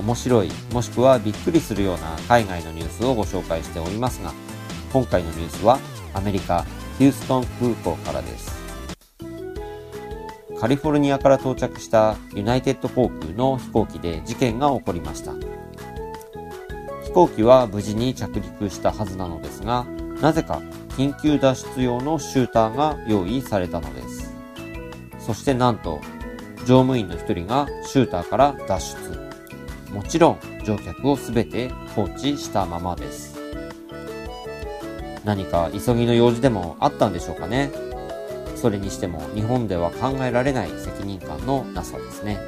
面白い、もしくはびっくりするような海外のニュースをご紹介しておりますが、今回のニュースはアメリカ・ヒューストン空港からです。カリフォルニアから到着したユナイテッド航空の飛行機で事件が起こりました。飛行機は無事に着陸したはずなのですが、なぜか緊急脱出用のシューターが用意されたのです。そしてなんと、乗務員の一人がシューターから脱出。もちろん乗客をすべて放置したままです。何か急ぎの用事でもあったんでしょうかね。それにしても日本では考えられない責任感のなさですね。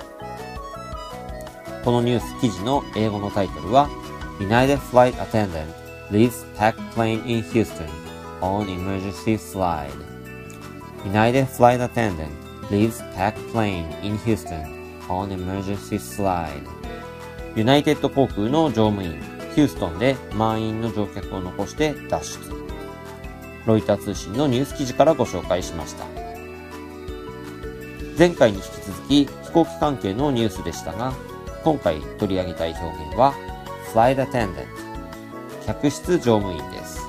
このニュース記事の英語のタイトルは United Flight Attendant Leaves Packed Plane in Houston on Emergency Slide United Flight Attendant Leaves Packed Plane in Houston on Emergency Slide ユナイテッド航空の乗務員ヒューストンで満員の乗客を残して脱出ロイター通信のニュース記事からご紹介しました。前回に引き続き飛行機関係のニュースでしたが、今回取り上げたい表現は Flight Attendant 客室乗務員です。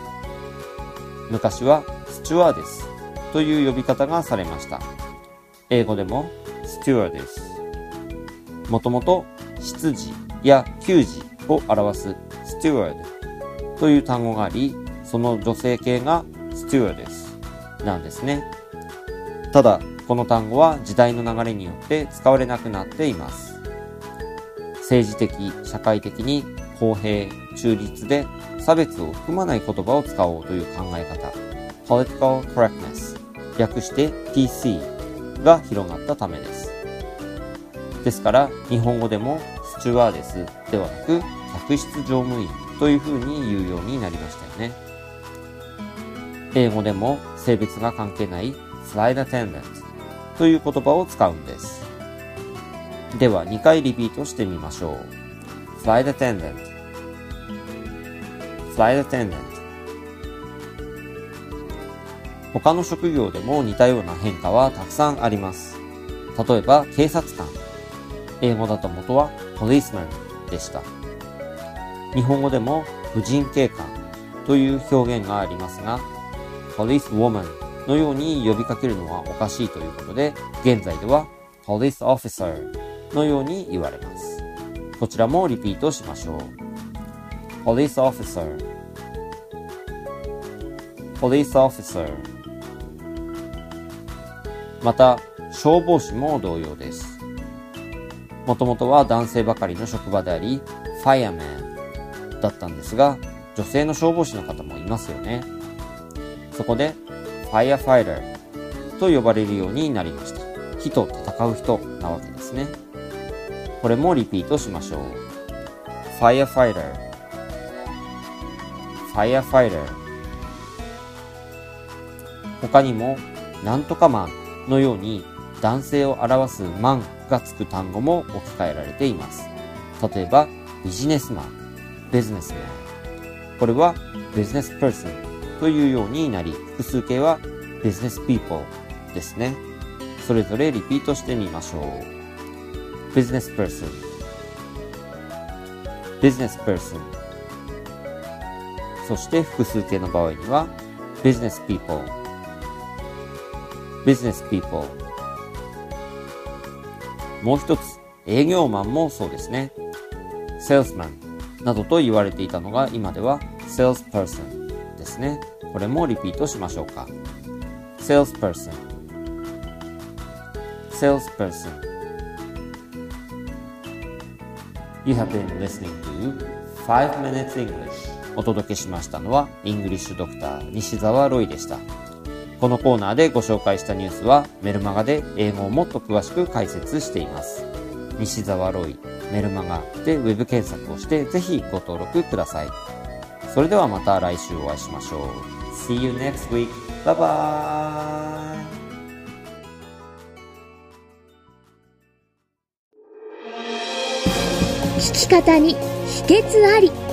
昔はスチュワーデスという呼び方がされました。英語でもスチュワーデス。もともと執事や給仕を表すスチュワードという単語があり、その女性形がスチュワーデスなんですね。ただ、この単語は時代の流れによって使われなくなっています。政治的、社会的に公平、中立で差別を含まない言葉を使おうという考え方、political correctness、略して PC が広がったためです。ですから、日本語でもスチュワーデスではなく、客室乗務員という風に言うようになりましたよね。英語でも性別が関係ない flight attendant という言葉を使うんです。では2回リピートしてみましょう。flight attendant flight attendant 他の職業でも似たような変化はたくさんあります。例えば警察官。英語だと元は policeman でした。日本語でも婦人警官という表現がありますが、police woman のように呼びかけるのはおかしいということで、現在では police officer のように言われます。こちらもリピートしましょう。police officer police officer また、消防士も同様です。もともとは男性ばかりの職場であり、fireman だったんですが、女性の消防士の方もいますよね。そこで、firefighter と呼ばれるようになりました。火と戦う人なわけですね。これもリピートしましょう。firefighter firefighter 他にも、なんとかマンのように男性を表すマンがつく単語も置き換えられています。例えば、ビジネスマン、ビジネスマン。これは、 business person というようになり、複数形は business people ですね。それぞれリピートしてみましょう。 business person、business person。そして複数形の場合には、 business people、business people。もう一つ、営業マンもそうですね。セールスマンなどと言われていたのが今では sales person ですね。これもリピートしましょうか。 sales person。sale。You have been listening to 5 Minutes English お届けしましたのは English Doctor 西澤ロイでした。このコーナーでご紹介したニュースはメルマガで英語をもっと詳しく解説しています。西澤ロイメルマガでウェブ検索をしてぜひご登録ください。それではまた来週お会いしましょう。See you next week. Bye bye! 聞き方に秘訣あり